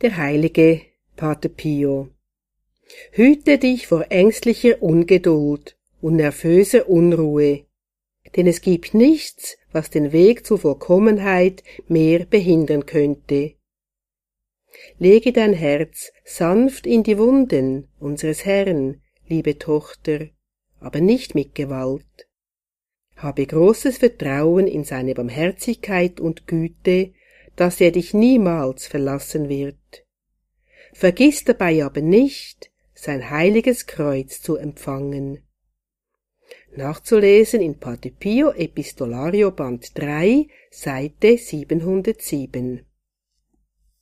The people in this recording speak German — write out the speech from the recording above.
Der heilige Pater Pio. Hüte dich vor ängstlicher Ungeduld und nervöser Unruhe, denn es gibt nichts, was den Weg zur Vollkommenheit mehr behindern könnte. Lege dein Herz sanft in die Wunden unseres Herrn, liebe Tochter, aber nicht mit Gewalt. Habe großes Vertrauen in seine Barmherzigkeit und Güte, dass er dich niemals verlassen wird. Vergiss dabei aber nicht, sein heiliges Kreuz zu empfangen. Nachzulesen in Pater Pio Epistolario Band 3, Seite 707.